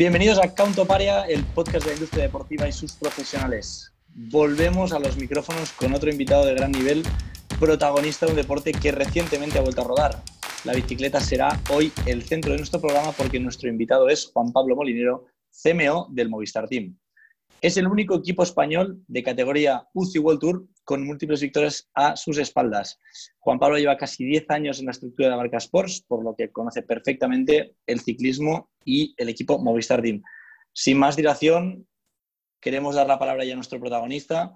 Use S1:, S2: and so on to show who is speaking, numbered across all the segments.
S1: Bienvenidos a Paria, el podcast de la industria deportiva y sus profesionales. Volvemos a los micrófonos con otro invitado de gran nivel, protagonista de un deporte que recientemente ha vuelto a rodar. La bicicleta será hoy el centro de nuestro programa porque nuestro invitado es Juan Pablo Molinero, CMO del Movistar Team. Es el único equipo español de categoría UCI World Tour con múltiples victorias a sus espaldas. Juan Pablo lleva casi 10 años en la estructura de la marca Sports, por lo que conoce perfectamente el ciclismo y el equipo Movistar Team. Sin más dilación, queremos dar la palabra ya a nuestro protagonista.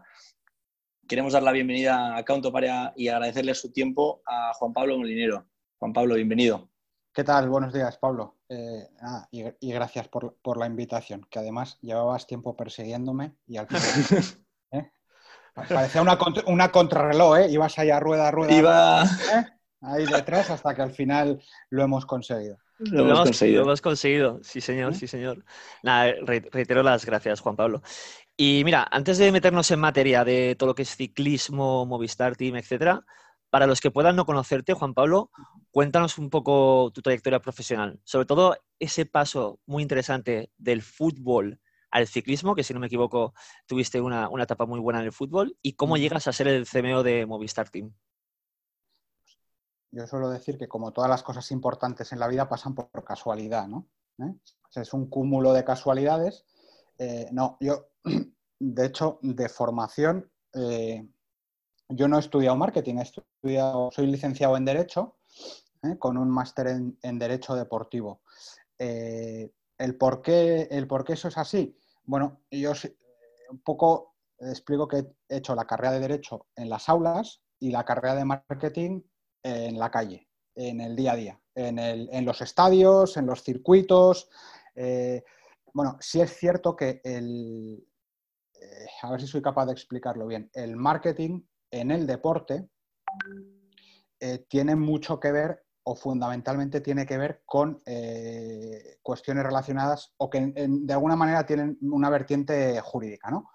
S1: Queremos dar la bienvenida a Caunto Paria y agradecerle su tiempo a Juan Pablo Molinero. Juan Pablo, bienvenido.
S2: ¿Qué tal? Buenos días, Pablo. Eh, y, gracias por, la invitación, que además llevabas tiempo persiguiéndome y al final... ¿eh? Parecía una, una contrarreloj, ¿eh? Ibas ahí a rueda, rueda,
S1: Iba...
S2: ¿eh? ahí detrás hasta que al final lo hemos conseguido.
S3: Lo, hemos, conseguido. Lo hemos conseguido, sí señor, sí señor. Nada, reitero las gracias, Juan Pablo. Y mira, antes de meternos en materia de todo lo que es ciclismo, Movistar Team, etcétera, para los que puedan no conocerte, Juan Pablo, cuéntanos un poco tu trayectoria profesional, sobre todo ese paso muy interesante del fútbol al ciclismo, que si no me equivoco tuviste una, etapa muy buena en el fútbol, y cómo llegas a ser el CMO de Movistar Team.
S2: Yo suelo decir que como todas las cosas importantes en la vida pasan por casualidad, ¿no? ¿Eh? es un cúmulo de casualidades. Eh, no, yo, de hecho, de formación, eh, yo no he estudiado marketing, he estudiado, soy licenciado en Derecho, ¿eh? con un máster en, Derecho Deportivo. Eh, ¿el, por qué, ¿El por eso es así? Bueno, yo un poco explico que he hecho la carrera de Derecho en las aulas y la carrera de marketing en la calle, en el día a día, en, los estadios, en los circuitos. Eh, bueno, sí es cierto que el, a ver si soy capaz de explicarlo bien, el marketing en el deporte eh, tiene mucho que ver o fundamentalmente tiene que ver con eh, cuestiones relacionadas o que de alguna manera tienen una vertiente jurídica, ¿no?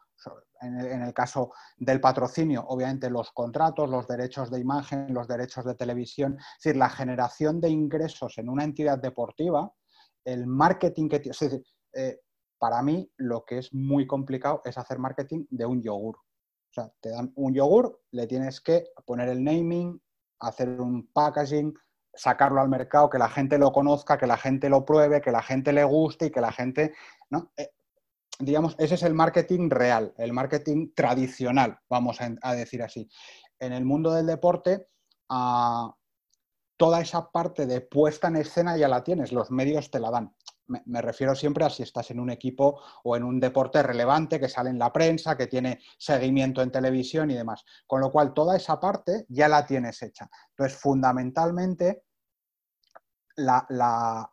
S2: En el, caso del patrocinio, obviamente los contratos, los derechos de imagen, los derechos de televisión, es decir, la generación de ingresos en una entidad deportiva, el marketing que tiene, es decir, eh, para mí lo que es muy complicado es hacer marketing de un yogur. O sea, te dan un yogur, le tienes que poner el naming, hacer un packaging, sacarlo al mercado, que la gente lo conozca, que la gente lo pruebe, que la gente le guste y que la gente, ¿no? Eh, digamos, ese es el marketing real, el marketing tradicional, vamos a, decir así. En el mundo del deporte, ah, toda esa parte de puesta en escena ya la tienes, los medios te la dan me, refiero siempre a si estás en un equipo o en un deporte relevante que sale en la prensa, que tiene seguimiento en televisión y demás. Con lo cual, toda esa parte ya la tienes hecha. Entonces, fundamentalmente, la,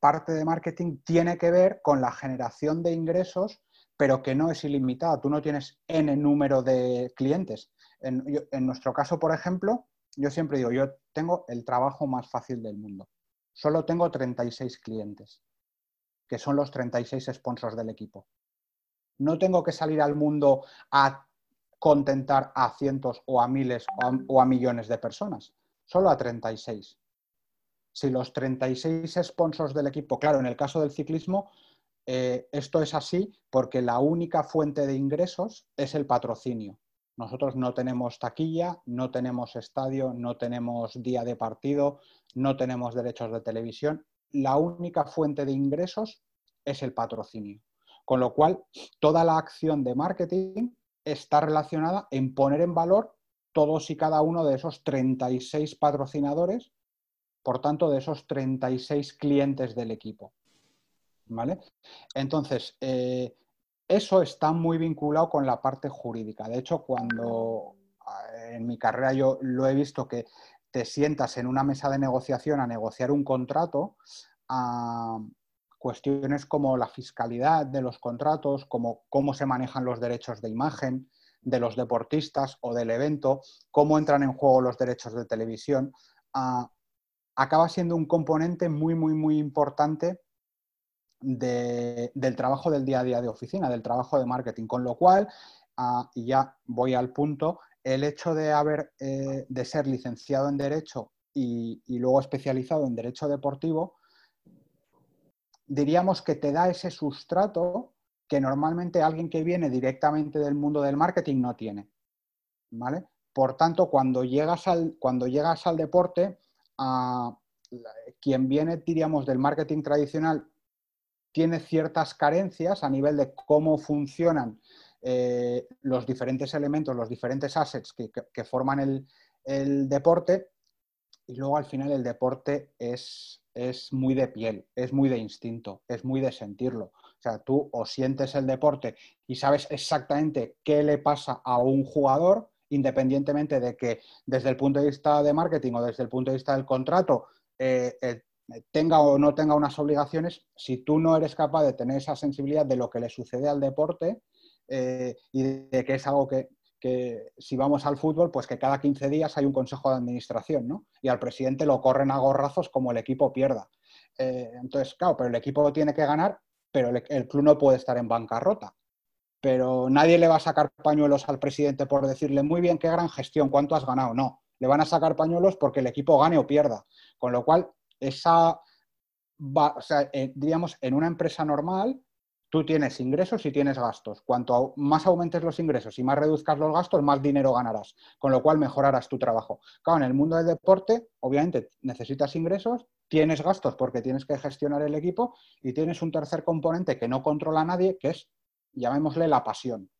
S2: parte de marketing tiene que ver con la generación de ingresos, pero que no es ilimitada. Tú no tienes N número de clientes. En, nuestro caso, por ejemplo, yo siempre digo, yo tengo el trabajo más fácil del mundo. Solo tengo 36 clientes que son los 36 sponsors del equipo. No tengo que salir al mundo a contentar a cientos o a miles o a, millones de personas, solo a 36. Si los 36 sponsors del equipo, claro, en el caso del ciclismo, eh, esto es así porque la única fuente de ingresos es el patrocinio. Nosotros no tenemos taquilla, no tenemos estadio, no tenemos día de partido, no tenemos derechos de televisión, la única fuente de ingresos es el patrocinio. Con lo cual, toda la acción de marketing está relacionada en poner en valor todos y cada uno de esos 36 patrocinadores, por tanto, de esos 36 clientes del equipo. ¿Vale? Entonces, eh, eso está muy vinculado con la parte jurídica. De hecho, cuando eh, en mi carrera yo lo he visto que te sientas en una mesa de negociación a negociar un contrato, cuestiones como la fiscalidad de los contratos, como cómo se manejan los derechos de imagen de los deportistas o del evento, cómo entran en juego los derechos de televisión, acaba siendo un componente muy, muy, muy importante del trabajo del día a día de oficina, del trabajo de marketing. Con lo cual, y ya voy al punto, el hecho de haber eh, de ser licenciado en Derecho y, luego especializado en Derecho Deportivo diríamos que te da ese sustrato que normalmente alguien que viene directamente del mundo del marketing no tiene. ¿Vale? Por tanto, cuando llegas al, cuando llegas al deporte, quien viene, diríamos, del marketing tradicional tiene ciertas carencias a nivel de cómo funcionan eh, los diferentes elementos, los diferentes assets que, forman el, deporte. Y luego al final el deporte es, es muy de piel, es muy de instinto, es muy de sentirlo. O sea, tú o sientes el deporte y sabes exactamente qué le pasa a un jugador, independientemente de que desde el punto de vista de marketing o desde el punto de vista del contrato eh, eh, tenga o no tenga unas obligaciones, si tú no eres capaz de tener esa sensibilidad de lo que le sucede al deporte eh, y de que es algo que, que, si vamos al fútbol, pues que cada 15 días hay un consejo de administración, ¿no? Y al presidente lo corren a gorrazos como el equipo pierda. entonces, claro, pero el equipo tiene que ganar pero el, club no puede estar en bancarrota. Pero nadie le va a sacar pañuelos al presidente por decirle, muy bien, qué gran gestión, cuánto has ganado. No, le van a sacar pañuelos porque el equipo gane o pierda. Con lo cual, esa, o sea, eh, en una empresa normal, tú tienes ingresos y tienes gastos. Cuanto más aumentes los ingresos y más reduzcas los gastos, más dinero ganarás, con lo cual mejorarás tu trabajo. Claro, en el mundo del deporte, obviamente necesitas ingresos, tienes gastos porque tienes que gestionar el equipo y tienes un tercer componente que no controla nadie, que es, llamémosle, la pasión.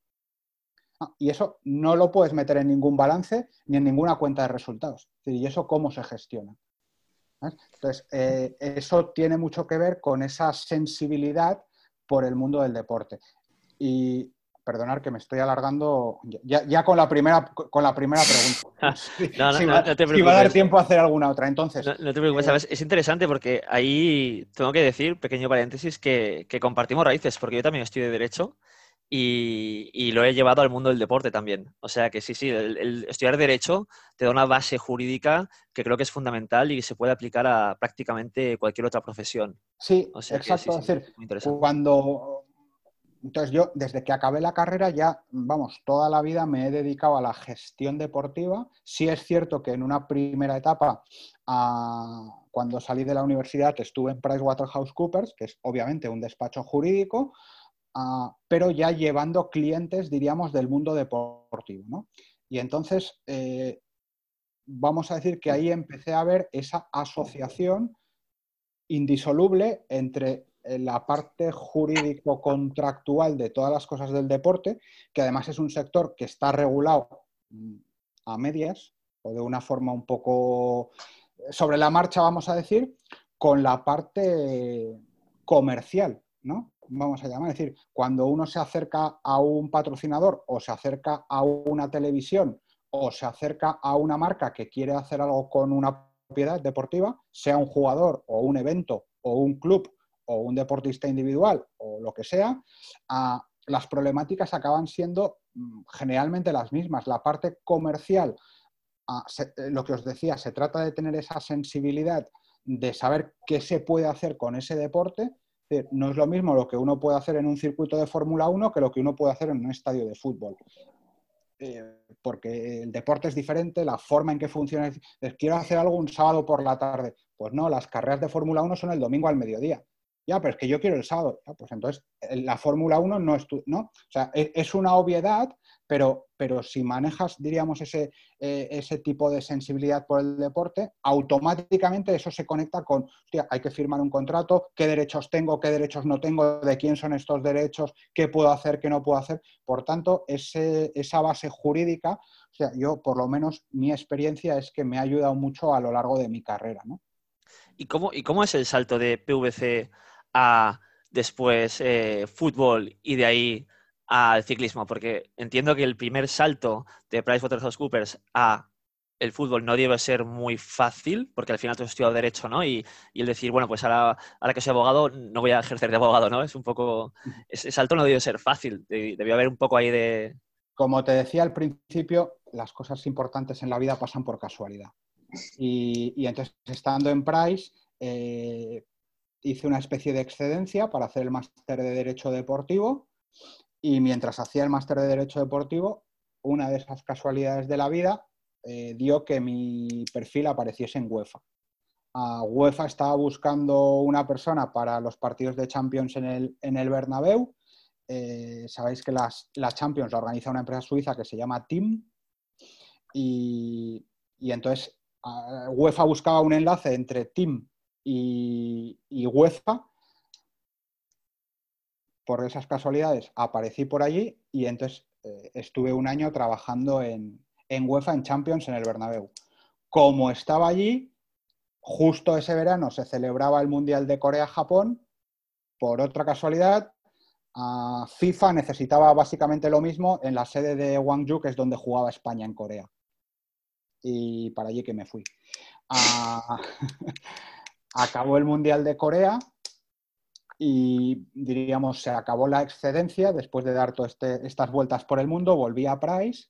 S2: Ah, y eso no lo puedes meter en ningún balance ni en ninguna cuenta de resultados. ¿Y eso cómo se gestiona? Entonces, eh, eso tiene mucho que ver con esa sensibilidad por el mundo del deporte. Y perdonar que me estoy alargando ya, con, la primera, con la primera pregunta. no, no, no, te va a dar tiempo a hacer alguna otra. Entonces,
S3: no, te preocupes, ¿sabes? es interesante porque ahí tengo que decir, pequeño paréntesis, que, compartimos raíces, porque yo también estoy de Derecho y, lo he llevado al mundo del deporte también. O sea que sí, sí, el, estudiar Derecho te da una base jurídica que creo que es fundamental y se puede aplicar a prácticamente cualquier otra profesión.
S2: Sí, exacto. es decir, cuando. Entonces yo, desde que acabé la carrera, ya, vamos, toda la vida me he dedicado a la gestión deportiva. Sí es cierto que en una primera etapa, cuando salí de la universidad, estuve en PricewaterhouseCoopers, que es obviamente un despacho jurídico, Ah, pero ya llevando clientes, diríamos, del mundo deportivo. ¿no? Y entonces, eh, vamos a decir que ahí empecé a ver esa asociación indisoluble entre eh, la parte jurídico-contractual de todas las cosas del deporte, que además es un sector que está regulado mm, a medias o de una forma un poco sobre la marcha, vamos a decir, con la parte comercial, ¿no? Vamos a llamar. Es decir, cuando uno se acerca a un patrocinador o se acerca a una televisión o se acerca a una marca que quiere hacer algo con una propiedad deportiva, sea un jugador o un evento o un club o un deportista individual o lo que sea, las problemáticas acaban siendo mm, generalmente las mismas. La parte comercial, eh, lo que os decía, se trata de tener esa sensibilidad de saber qué se puede hacer con ese deporte no es lo mismo lo que uno puede hacer en un circuito de Fórmula 1 que lo que uno puede hacer en un estadio de fútbol. Eh, porque el deporte es diferente, la forma en que funciona. quiero hacer algo un sábado por la tarde. Pues no, las carreras de Fórmula 1 son el domingo al mediodía. Ya, pero es que yo quiero el sábado. pues entonces, la Fórmula 1 no es tu, ¿no? O sea, e, es una obviedad, pero, pero si manejas, diríamos, ese, eh, ese tipo de sensibilidad por el deporte, automáticamente eso se conecta con, hostia, hay que firmar un contrato, qué derechos tengo, qué derechos no tengo, de quién son estos derechos, qué puedo hacer, qué no puedo hacer. Por tanto, ese, esa base jurídica, o sea, yo por lo menos mi experiencia es que me ha ayudado mucho a lo largo de mi carrera, ¿no?
S3: ¿Y cómo, y cómo es el salto de PVC a después eh, fútbol y de ahí al ciclismo? Porque entiendo que el primer salto de PricewaterhouseCoopers a el fútbol no debe ser muy fácil, porque al final tú has estudiado Derecho, ¿no? Y, el decir, bueno, pues ahora, ahora que soy abogado, no voy a ejercer de abogado, ¿no? Es un poco... Ese salto no debe ser fácil, debió haber un poco ahí de...
S2: Como te decía al principio, las cosas importantes en la vida pasan por casualidad. Y, entonces, estando en Price, eh, hice una especie de excedencia para hacer el máster de Derecho Deportivo y mientras hacía el máster de Derecho Deportivo, una de esas casualidades de la vida eh, dio que mi perfil apareciese en UEFA. UEFA estaba buscando una persona para los partidos de Champions en el, en el Bernabéu. Eh, sabéis que las, la Champions la organiza una empresa suiza que se llama Team. Y, entonces UEFA buscaba un enlace entre Team y, y UEFA por esas casualidades aparecí por allí y entonces eh, estuve un año trabajando en, en UEFA, en Champions, en el Bernabéu. Como estaba allí, justo ese verano se celebraba el Mundial de Corea-Japón. Por otra casualidad, FIFA necesitaba básicamente lo mismo en la sede de Gwangju, que es donde jugaba España en Corea. Y para allí que me fui. acabó el Mundial de Corea y diríamos se acabó la excedencia después de dar todas este, estas vueltas por el mundo, volví a Price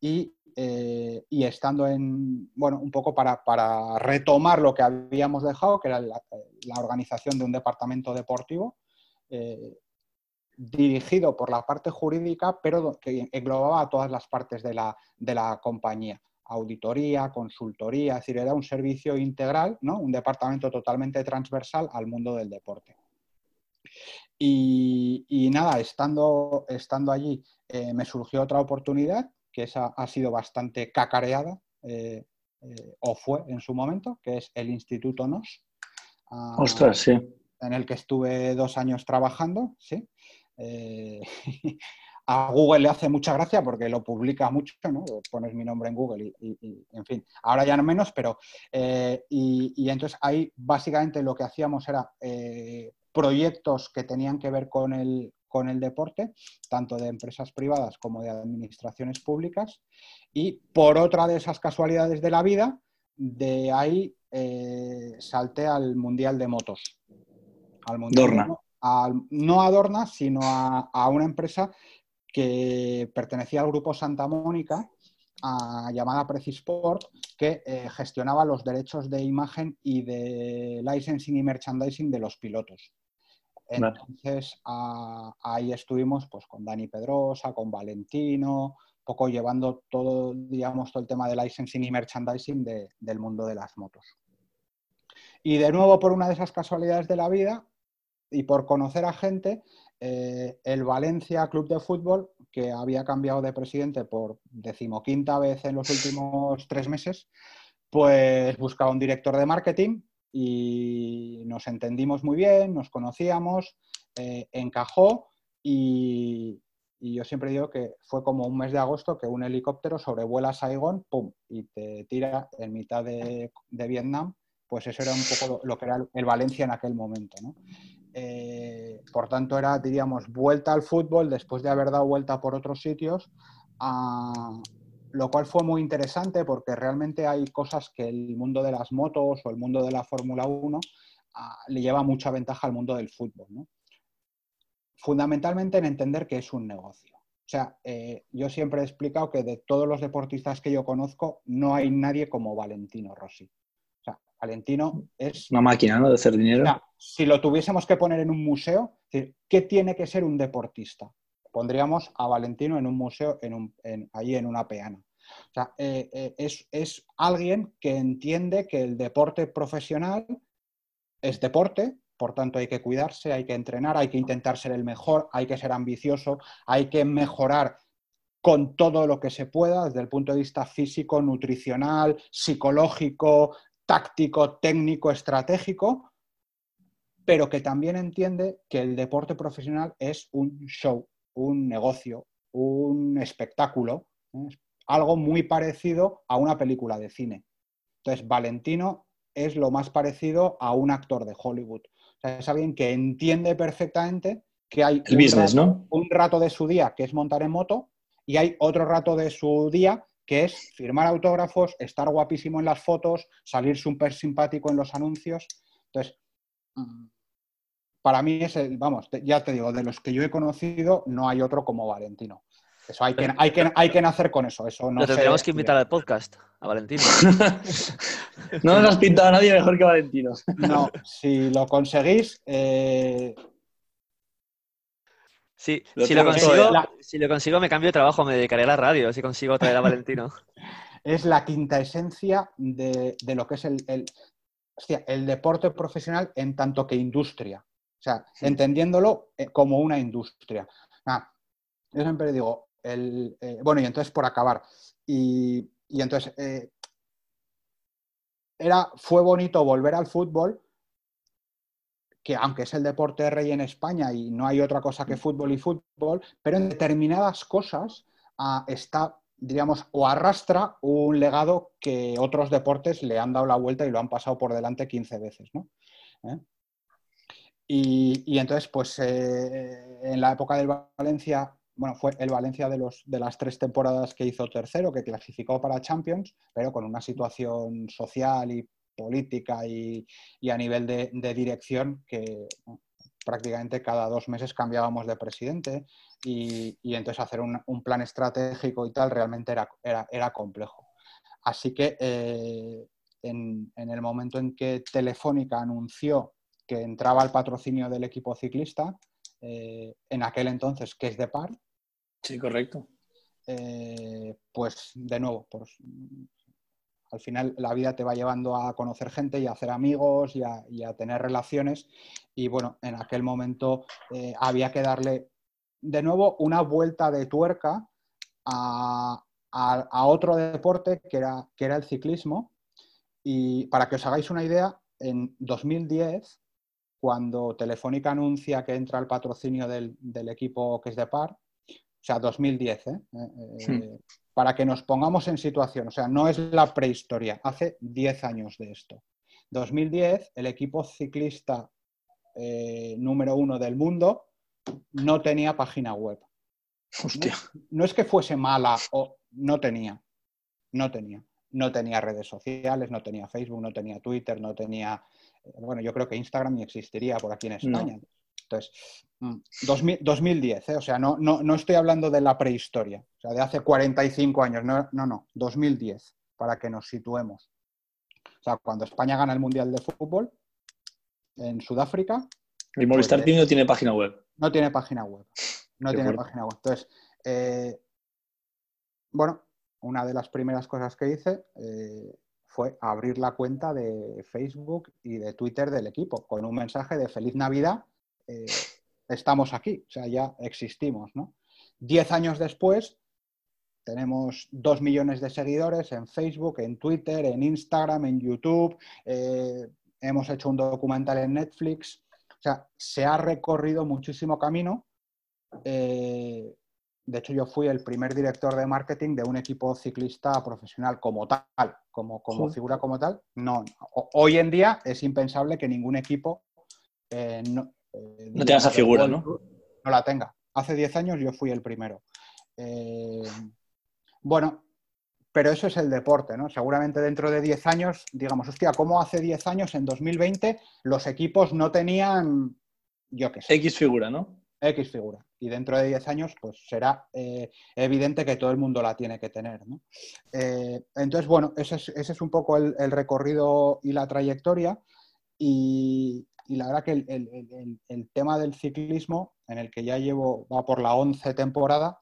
S2: y, eh, estando en, bueno, un poco para, retomar lo que habíamos dejado, que era la, organización de un departamento deportivo, eh, dirigido por la parte jurídica, pero que englobaba a todas las partes de la, de la compañía auditoría, consultoría, es decir, era un servicio integral, ¿no? un departamento totalmente transversal al mundo del deporte. Y, nada, estando, estando allí eh, me surgió otra oportunidad, que esa ha sido bastante cacareada, eh, eh, o fue en su momento, que es el Instituto NOS.
S1: Ah, Ostras, sí.
S2: En el que estuve dos años trabajando, sí. a Google le hace mucha gracia porque lo publica mucho, ¿no? Pones mi nombre en Google y, en fin, ahora ya no menos, pero... y, y, entonces ahí básicamente lo que hacíamos era proyectos que tenían que ver con el, con el deporte, tanto de empresas privadas como de administraciones públicas. Y por otra de esas casualidades de la vida, de ahí eh, salté al Mundial de Motos.
S1: Al mundial
S2: no a Dorna, sino a, una empresa que pertenecía al grupo Santa Mónica, llamada Precisport, que eh, gestionaba los derechos de imagen y de licensing y merchandising de los pilotos. Entonces ahí estuvimos pues con Dani Pedrosa, con Valentino, poco llevando todo, digamos, todo el tema de licensing y merchandising del mundo de las motos. Y de nuevo, por una de esas casualidades de la vida y por conocer a gente, eh, el Valencia Club de Fútbol, que había cambiado de presidente por decimoquinta vez en los últimos tres meses, pues buscaba un director de marketing y nos entendimos muy bien, nos conocíamos, eh, encajó y, yo siempre digo que fue como un mes de agosto que un helicóptero sobrevuela Saigón, ¡pum! y te tira en mitad de, Vietnam, pues eso era un poco lo, que era el Valencia en aquel momento. Eh, por tanto, era, diríamos, vuelta al fútbol después de haber dado vuelta por otros sitios lo cual fue muy interesante porque realmente hay cosas que el mundo de las motos o el mundo de la Fórmula 1 ah, le lleva mucha ventaja al mundo del fútbol. Fundamentalmente en entender que es un negocio. O sea, eh, yo siempre he explicado que de todos los deportistas que yo conozco, no hay nadie como Valentino Rossi. Valentino es...
S1: Una máquina, ¿no? De hacer dinero.
S2: si lo tuviésemos que poner en un museo, ¿qué tiene que ser un deportista? pondríamos a Valentino en un museo en allí en una peana. O sea, eh, eh, es, alguien que entiende que el deporte profesional es deporte, por tanto hay que cuidarse, hay que entrenar, hay que intentar ser el mejor, hay que ser ambicioso, hay que mejorar con todo lo que se pueda desde el punto de vista físico, nutricional, psicológico, táctico, técnico, estratégico, pero que también entiende que el deporte profesional es un show, un negocio, un espectáculo, algo muy parecido a una película de cine. Entonces, Valentino es lo más parecido a un actor de Hollywood. O sea, es alguien que entiende perfectamente que hay
S1: un, business,
S2: rato,
S1: ¿no?
S2: un rato de su día que es montar en moto y hay otro rato de su día que es firmar autógrafos, estar guapísimo en las fotos, salir súper simpático en los anuncios. Entonces, mm, para mí es el, vamos, ya te digo, de los que yo he conocido, no hay otro como Valentino. Eso hay que, hay que, hay que nacer con eso. eso no
S3: tendríamos que invitar al podcast, a Valentino.
S1: no nos has pintado a nadie mejor que Valentino.
S2: no, si lo conseguís. Eh,
S3: sí, si, lo consigo, si lo consigo, me cambio de trabajo, me dedicaré a la radio, si consigo traer a Valentino.
S2: es la quinta esencia de, lo que es el, hostia, el deporte profesional en tanto que industria. O sea, entendiéndolo eh, como una industria. yo siempre digo, el, eh, bueno, y entonces por acabar, y, entonces eh, era, fue bonito volver al fútbol, que aunque es el deporte rey en España y no hay otra cosa que fútbol y fútbol, pero en determinadas cosas ah, está, diríamos, o arrastra un legado que otros deportes le han dado la vuelta y lo han pasado por delante 15 veces, ¿no? Y, entonces, pues eh, en la época del Valencia, bueno, fue el Valencia de, los, de las tres temporadas que hizo tercero, que clasificó para Champions, pero con una situación social y política y, a nivel de, dirección que prácticamente cada dos meses cambiábamos de presidente y, entonces hacer un, plan estratégico y tal realmente era, era, complejo. Así que eh, en, en el momento en que Telefónica anunció que entraba al patrocinio del equipo ciclista, eh, en aquel entonces, que es de par.
S1: Sí, correcto.
S2: Eh, pues de nuevo, pues, al final la vida te va llevando a conocer gente y a hacer amigos y a, tener relaciones. Y bueno, en aquel momento eh, había que darle de nuevo una vuelta de tuerca a, otro deporte que era, que era el ciclismo. Y para que os hagáis una idea, en 2010 cuando Telefónica anuncia que entra al patrocinio del, equipo que es de par, o sea, 2010, ¿eh? Eh, eh, para que nos pongamos en situación, o sea, no es la prehistoria, hace 10 años de esto. 2010, el equipo ciclista número uno del mundo no tenía página web.
S1: Hostia.
S2: no es que fuese mala o no tenía, no tenía. No tenía redes sociales, no tenía Facebook, no tenía Twitter, no tenía bueno, yo creo que Instagram ni existiría por aquí en España. Entonces, 2010, mm, ¿eh? o sea, no, no, estoy hablando de la prehistoria, o sea, de hace 45 años, no, no, no, 2010, para que nos situemos. O sea, cuando España gana el Mundial de Fútbol en Sudáfrica.
S1: El Movistar pues, no tiene página web.
S2: No tiene página web. No tiene página web. Entonces, eh, bueno, una de las primeras cosas que hice eh, fue abrir la cuenta de Facebook y de Twitter del equipo con un mensaje de feliz Navidad, eh, estamos aquí, o sea, ya existimos, ¿no? Diez años después, tenemos dos millones de seguidores en Facebook, en Twitter, en Instagram, en YouTube, eh, hemos hecho un documental en Netflix, o sea, se ha recorrido muchísimo camino. Eh, de hecho, yo fui el primer director de marketing de un equipo ciclista profesional como tal, como, como figura como tal. No, hoy en día es impensable que ningún equipo
S1: eh, no, eh, no tenga esa figura, ¿no?
S2: No la tenga. Hace 10 años yo fui el primero. Eh, bueno, pero eso es el deporte, ¿no? Seguramente dentro de 10 años, digamos, hostia, ¿cómo hace 10 años, en 2020, los equipos no tenían, yo qué sé.
S1: X figura, ¿no?
S2: X figura. Y dentro de 10 años, pues será eh, evidente que todo el mundo la tiene que tener. Eh, entonces, bueno, ese es, un poco el, recorrido y la trayectoria. Y, la verdad que el, tema del ciclismo, en el que ya llevo, va por la 11 temporada,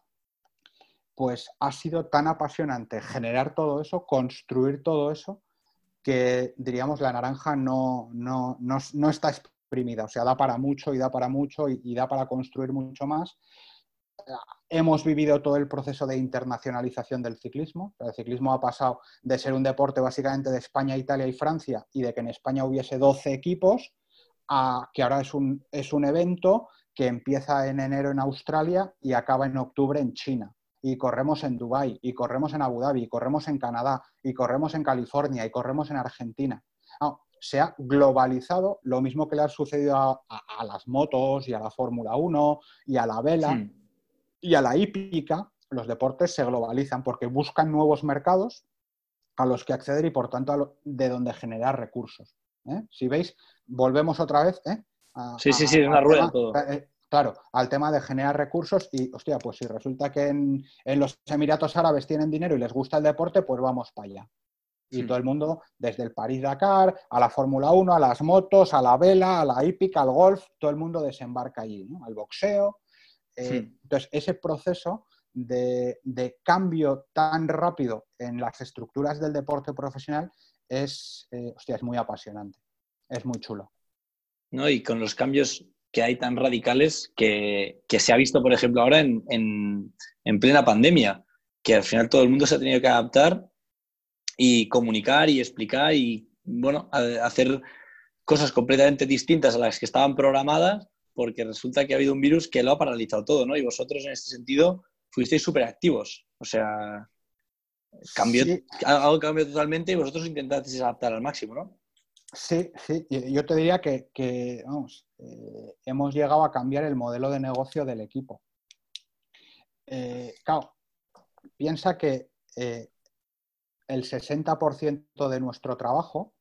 S2: pues ha sido tan apasionante generar todo eso, construir todo eso, que diríamos la naranja no, no, no, no está o sea, da para mucho y da para mucho y, da para construir mucho más. Hemos vivido todo el proceso de internacionalización del ciclismo. El ciclismo ha pasado de ser un deporte básicamente de España, Italia y Francia y de que en España hubiese 12 equipos a que ahora es un, es un evento que empieza en enero en Australia y acaba en octubre en China. Y corremos en Dubái, y corremos en Abu Dhabi, y corremos en Canadá, y corremos en California, y corremos en Argentina. Se ha globalizado, lo mismo que le ha sucedido a, las motos y a la Fórmula 1 y a la vela y a la hípica, los deportes se globalizan porque buscan nuevos mercados a los que acceder y por tanto de donde generar recursos. ¿Eh? Si veis, volvemos otra vez. ¿eh?
S1: sí, sí, sí, es una rueda todo.
S2: Eh, claro, al tema de generar recursos y, hostia, pues si resulta que en, en, los Emiratos Árabes tienen dinero y les gusta el deporte, pues vamos para allá. Y todo el mundo, desde el París-Dakar, a la Fórmula 1, a las motos, a la vela, a la hípica, al golf, todo el mundo desembarca allí, ¿no? al boxeo. Eh, entonces, ese proceso de, cambio tan rápido en las estructuras del deporte profesional es, eh, hostia, es muy apasionante, es muy chulo.
S1: ¿No? Y con los cambios que hay tan radicales que, se ha visto, por ejemplo, ahora en, en, plena pandemia, que al final todo el mundo se ha tenido que adaptar y comunicar y explicar y, bueno, hacer cosas completamente distintas a las que estaban programadas, porque resulta que ha habido un virus que lo ha paralizado todo, ¿no? Y vosotros en este sentido fuisteis súper activos. O sea, cambió, algo cambió totalmente y vosotros intentasteis adaptar al máximo, ¿no?
S2: Sí, sí. Yo te diría que, vamos, eh, hemos llegado a cambiar el modelo de negocio del equipo. Eh, claro, piensa que eh, el 60% de nuestro trabajo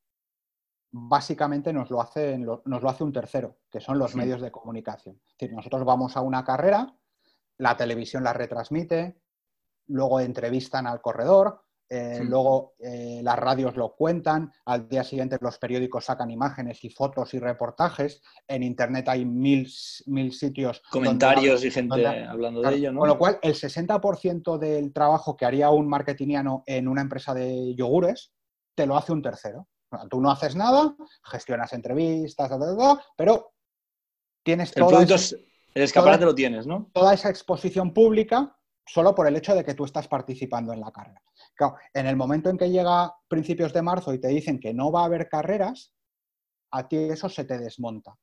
S2: básicamente nos lo, hace, nos lo hace un tercero, que son los medios de comunicación. Es decir, nosotros vamos a una carrera, la televisión la retransmite, luego entrevistan al corredor, eh, luego eh, las radios lo cuentan, al día siguiente los periódicos sacan imágenes y fotos y reportajes, en internet hay mil, mil sitios.
S1: Comentarios y gente hablando de ello, ¿no?
S2: Con lo cual, el 60% del trabajo que haría un marketingiano en una empresa de yogures, te lo hace un tercero. Tú no haces nada, gestionas entrevistas, pero tienes
S1: el producto, el escaparate lo tienes, ¿no?
S2: Toda esa exposición pública solo por el hecho de que tú estás participando en la carrera. Claro, en el momento en que llega principios de marzo y te dicen que no va a haber carreras, a ti eso se te desmonta.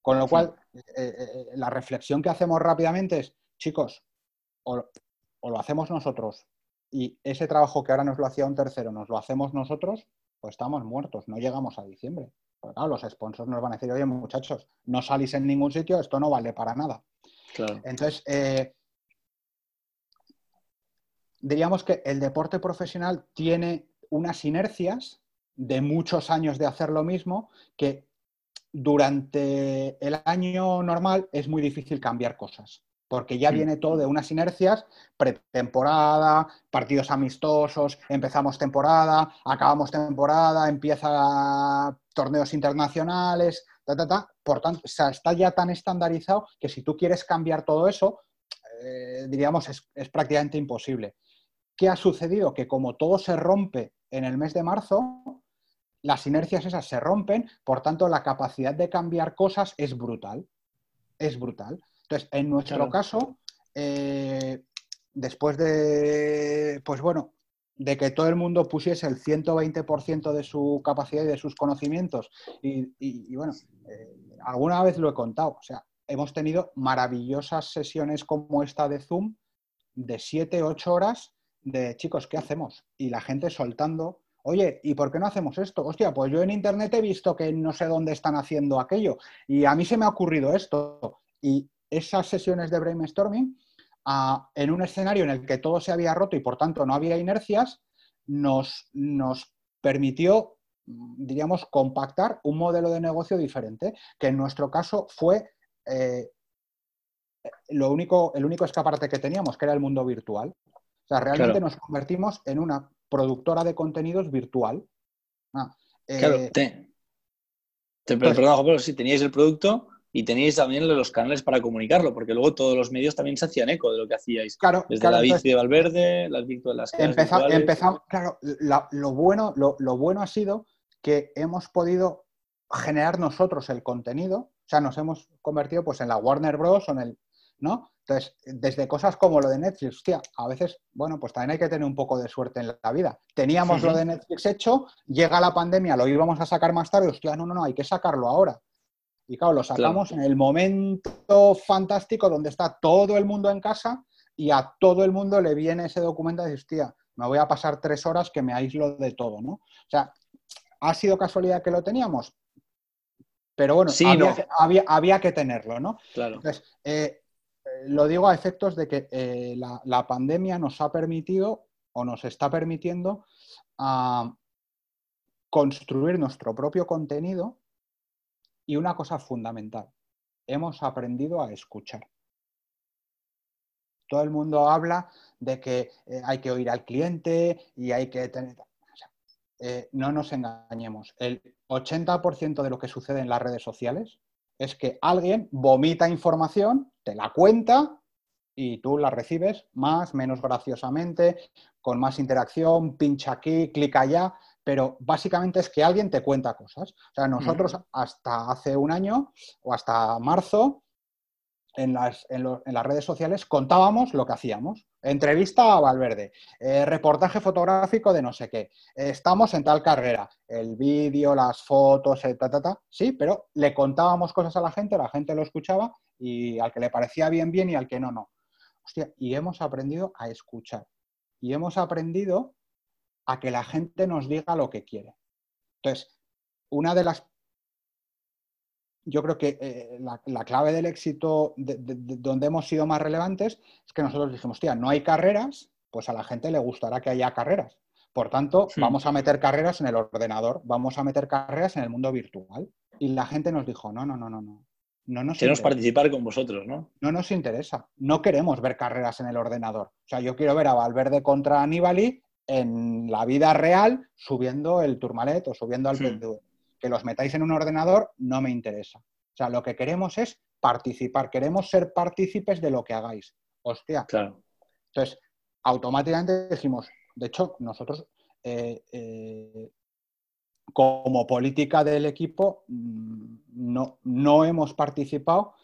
S2: Con lo cual, eh, eh, eh, la reflexión que hacemos rápidamente es, chicos, o, lo hacemos nosotros y ese trabajo que ahora nos lo hacía un tercero, nos lo hacemos nosotros, pues estamos muertos, no llegamos a diciembre. Porque claro, los sponsors nos van a decir, oye, muchachos, no salís en ningún sitio, esto no vale para nada. Entonces, diríamos que el deporte profesional tiene unas inercias de muchos años de hacer lo mismo que durante el año normal es muy difícil cambiar cosas, porque ya viene todo de unas inercias, pretemporada, partidos amistosos, empezamos temporada, acabamos temporada, empieza torneos internacionales, ta, ta, ta. Por tanto, está ya tan estandarizado que si tú quieres cambiar todo eso, eh, diríamos, es prácticamente imposible. ¿Qué ha sucedido? Que como todo se rompe en el mes de marzo, las inercias esas se rompen, por tanto la capacidad de cambiar cosas es brutal. Es brutal. Entonces, en nuestro caso, eh, después de, pues bueno, de que todo el mundo pusiese el 120% de su capacidad y de sus conocimientos, y, bueno, eh, alguna vez lo he contado, o sea, hemos tenido maravillosas sesiones como esta de Zoom de 7, 8 horas de chicos, ¿qué hacemos? Y la gente soltando, oye, ¿y por qué no hacemos esto? Hostia, pues yo en internet he visto que no sé dónde están haciendo aquello y a mí se me ha ocurrido esto. Y esas sesiones de brainstorming, en un escenario en el que todo se había roto y por tanto no había inercias, nos, nos permitió, diríamos, compactar un modelo de negocio diferente, que en nuestro caso fue eh, lo único, el único escaparate que teníamos, que era el mundo virtual. Sea, realmente nos convertimos en una productora de contenidos virtual.
S1: Ah, claro, eh, te, te pues perdón, pero si teníais el producto y teníais también los canales para comunicarlo, porque luego todos los medios también se hacían eco de lo que hacíais.
S2: Claro,
S1: Desde la bici de Valverde, las las
S2: Empezamos, claro, lo, bueno, lo, lo, bueno ha sido que hemos podido generar nosotros el contenido, o sea, nos hemos convertido pues en la Warner Bros. o en el, ¿no? Entonces, desde cosas como lo de Netflix, hostia, a veces, bueno, pues también hay que tener un poco de suerte en la vida. Teníamos lo de Netflix hecho, llega la pandemia, lo íbamos a sacar más tarde, hostia, no, no, no, hay que sacarlo ahora. Y claro, lo sacamos en el momento fantástico donde está todo el mundo en casa y a todo el mundo le viene ese documento de hostia, me voy a pasar tres horas que me aíslo de todo, ¿no? O sea, ¿ha sido casualidad que lo teníamos? Pero bueno, había, que, tenerlo, ¿no?
S1: Claro.
S2: Entonces, eh, lo digo a efectos de que eh, la, pandemia nos ha permitido o nos está permitiendo construir nuestro propio contenido y una cosa fundamental, hemos aprendido a escuchar. Todo el mundo habla de que eh, hay que oír al cliente y hay que tener... Eh, no nos engañemos, el 80% de lo que sucede en las redes sociales es que alguien vomita información, te la cuenta y tú la recibes más, menos graciosamente, con más interacción, pincha aquí, clica allá, pero básicamente es que alguien te cuenta cosas. O sea, nosotros hasta hace un año o hasta marzo en las, redes sociales contábamos lo que hacíamos. Entrevista a Valverde, eh, reportaje fotográfico de no sé qué, estamos en tal carrera, el vídeo, las fotos, eh, ta, ta, ta. Sí, pero le contábamos cosas a la gente, la gente lo escuchaba y al que le parecía bien, bien y al que no, no. Hostia, y hemos aprendido a escuchar. Y hemos aprendido a que la gente nos diga lo que quiere. Entonces, una de las yo creo que eh, la, clave del éxito de, donde hemos sido más relevantes es que nosotros dijimos, hostia, no hay carreras, pues a la gente le gustará que haya carreras. Por tanto, vamos a meter carreras en el ordenador, vamos a meter carreras en el mundo virtual. Y la gente nos dijo, no, no, no, no, no. no nos
S1: Queremos participar con vosotros, ¿no?
S2: No nos interesa. No queremos ver carreras en el ordenador. O sea, yo quiero ver a Valverde contra Aníbali en la vida real subiendo el Tourmalet o subiendo al PTV que los metáis en un ordenador no me interesa. O sea, lo que queremos es participar, queremos ser partícipes de lo que hagáis. Hostia.
S1: Claro.
S2: Entonces, automáticamente decimos, de hecho, nosotros eh, eh, como política del equipo mm, no, no hemos participado.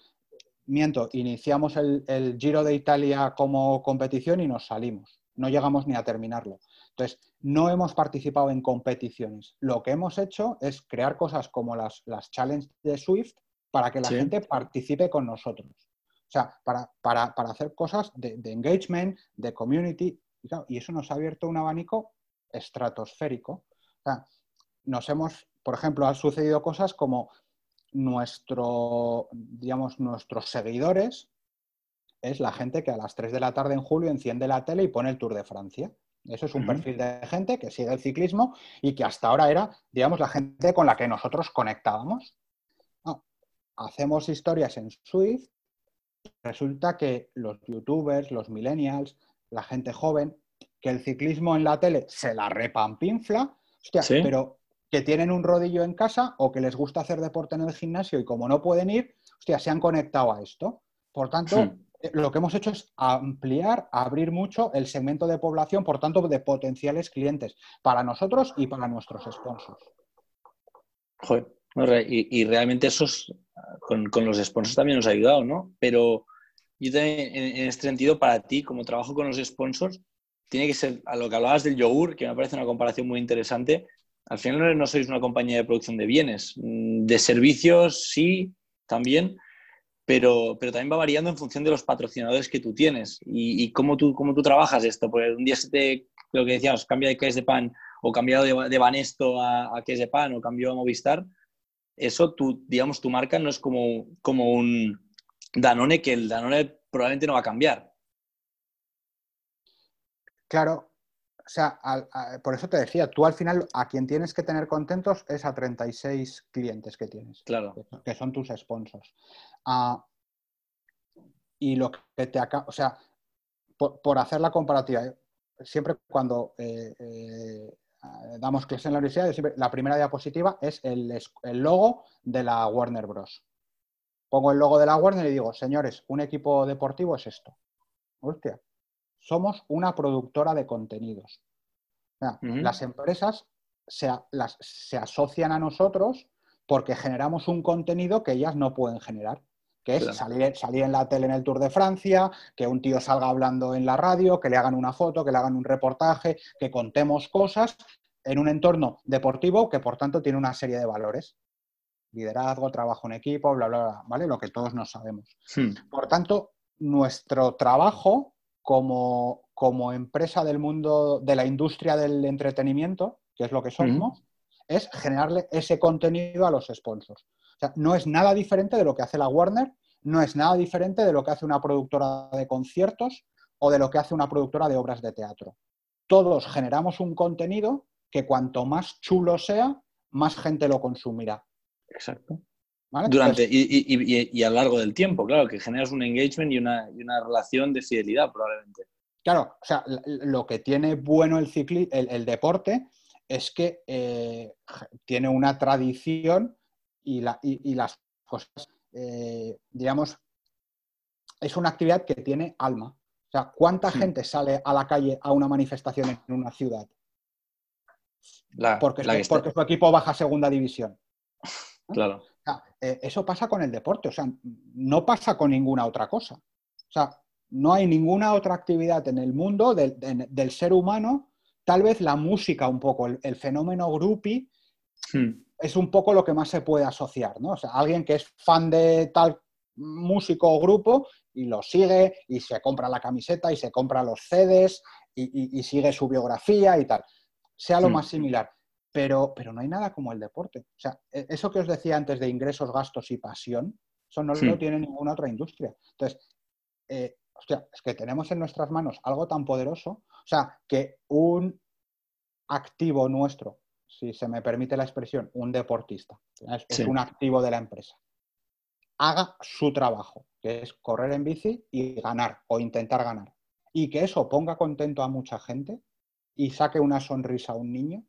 S2: Miento, iniciamos el, el Giro de Italia como competición y nos salimos. No llegamos ni a terminarlo. Entonces, no hemos participado en competiciones. Lo que hemos hecho es crear cosas como las, las challenges de Swift para que la gente participe con nosotros. O sea, para, hacer cosas de, engagement, de community, y, eso nos ha abierto un abanico estratosférico. O sea, nos hemos, por ejemplo, han sucedido cosas como nuestro, digamos, nuestros seguidores es la gente que a las 3 de la tarde en julio enciende la tele y pone el Tour de Francia. Eso es un perfil de gente que sigue el ciclismo y que hasta ahora era, digamos, la gente con la que nosotros conectábamos. hacemos historias en Swift. Resulta que los youtubers, los millennials, la gente joven, que el ciclismo en la tele se la repampinfla, hostia, pero que tienen un rodillo en casa o que les gusta hacer deporte en el gimnasio y como no pueden ir, hostia, se han conectado a esto. Por tanto, eh, lo que hemos hecho es ampliar, abrir mucho el segmento de población, por tanto, de potenciales clientes para nosotros y para nuestros sponsors.
S1: Joder, y, realmente eso con, los sponsors también nos ha ayudado, ¿no? Pero yo también, en, este sentido, para ti, como trabajo con los sponsors, tiene que ser, a lo que hablabas del yogur, que me parece una comparación muy interesante, al final no sois una compañía de producción de bienes, mm, de servicios sí, también, pero, pero también va variando en función de los patrocinadores que tú tienes y, cómo, tú, cómo tú trabajas esto. Porque un día se te, lo que decíamos, cambia de es de pan o cambiado de, de Banesto a, a es de pan o cambió a Movistar, eso, tú, digamos, tu marca no es como, como un Danone que el Danone probablemente no va a cambiar.
S2: Claro, o sea, por eso te decía, tú al final a quien tienes que tener contentos es a 36 clientes que tienes.
S1: Claro.
S2: Que, son tus sponsors. Ah, y lo que te acaba, o sea, por, hacer la comparativa, ¿eh? siempre cuando eh, eh, damos clases en la universidad, siempre, la primera diapositiva es el, el, logo de la Warner Bros. Pongo el logo de la Warner y digo, señores, un equipo deportivo es esto. Hostia, somos una productora de contenidos. Las empresas se, se asocian a nosotros porque generamos un contenido que ellas no pueden generar que es salir, salir, en la tele en el Tour de Francia, que un tío salga hablando en la radio, que le hagan una foto, que le hagan un reportaje, que contemos cosas en un entorno deportivo que por tanto tiene una serie de valores. Liderazgo, trabajo en equipo, bla, bla, bla, ¿vale? Lo que todos nos sabemos. Hmm. Por tanto, nuestro trabajo como, como empresa del mundo, de la industria del entretenimiento, que es lo que somos, es generarle ese contenido a los sponsors. O sea, no es nada diferente de lo que hace la Warner, no es nada diferente de lo que hace una productora de conciertos o de lo que hace una productora de obras de teatro. Todos generamos un contenido que cuanto más chulo sea, más gente lo consumirá.
S1: Exacto. Durante, y, a lo largo del tiempo, claro, que generas un engagement y una, relación de fidelidad probablemente.
S2: Claro, o sea, lo que tiene bueno el, cicli, el, deporte es que eh, tiene una tradición y, las cosas, eh, digamos, es una actividad que tiene alma. O sea, ¿cuánta gente sale a la calle a una manifestación en una ciudad? porque, porque su equipo baja a segunda división.
S1: Claro.
S2: Eh, eso pasa con el deporte, o sea, no pasa con ninguna otra cosa. O sea, no hay ninguna otra actividad en el mundo del, ser humano, tal vez la música un poco, el, fenómeno groupie hmm. es un poco lo que más se puede asociar, ¿no? O sea, alguien que es fan de tal músico o grupo y lo sigue y se compra la camiseta y se compra los CDs y, sigue su biografía y tal. Sea lo hmm. más similar. Pero, pero no hay nada como el deporte. O sea, e, eso que os decía antes de ingresos, gastos y pasión, eso no lo tiene ninguna otra industria. Entonces, eh, es que tenemos en nuestras manos algo tan poderoso, o sea, que un activo nuestro, si se me permite la expresión, un deportista, es, un activo de la empresa, haga su trabajo, que es correr en bici y ganar o intentar ganar. Y que eso ponga contento a mucha gente y saque una sonrisa a un niño.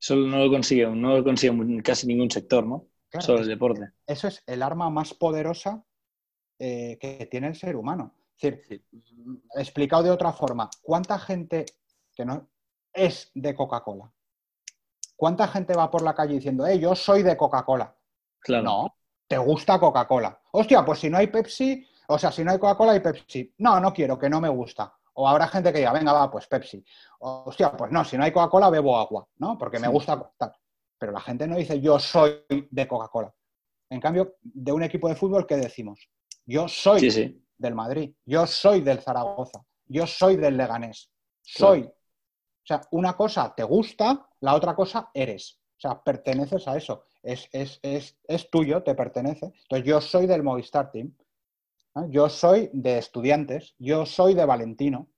S1: Eso no lo consigue, no lo consigue casi ningún sector, ¿no? Solo el deporte.
S2: Eso es el arma más poderosa eh, que tiene el ser humano. Es decir, explicado de otra forma, ¿cuánta gente que no es de Coca-Cola? ¿Cuánta gente va por la calle diciendo, eh, yo soy de Coca-Cola?
S1: Claro.
S2: No, te gusta Coca-Cola. Hostia, pues si no hay Pepsi, o sea, si no hay Coca-Cola hay Pepsi. No, no quiero, que no me gusta. O habrá gente que diga, venga, va, pues Pepsi. hostia, pues no, si no hay Coca-Cola bebo agua, ¿no? Porque me gusta Pero la gente no dice, yo soy de Coca-Cola. En cambio, de un equipo de fútbol, ¿qué decimos? Yo soy del Madrid, yo soy del Zaragoza, yo soy del Leganés. Soy. O sea, una cosa te gusta, la otra cosa eres. O sea, perteneces a eso. Es, es, tuyo, te pertenece. Entonces, yo soy del Movistar Team. Yo soy de estudiantes. Yo soy de Valentino.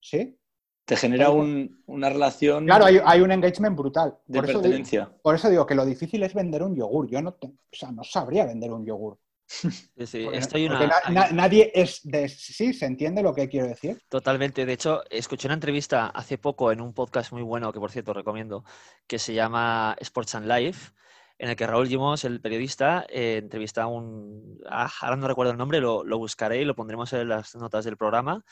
S2: ¿Sí?
S1: Te genera una relación.
S2: Claro, hay, un engagement brutal.
S1: De por pertenencia.
S2: Eso digo, por eso digo que lo difícil es vender un yogur. Yo no, o sea, no sabría vender un yogur.
S3: Sí, estoy
S2: nadie es de... Sí, ¿se entiende lo que quiero decir?
S3: Totalmente. De hecho, escuché una entrevista hace poco en un podcast muy bueno, que por cierto recomiendo, que se llama Sports and Life, en el que Raúl Gimos, el periodista, eh, entrevista a un... Ah, ahora no recuerdo el nombre, lo, buscaré y lo pondremos en las notas del programa,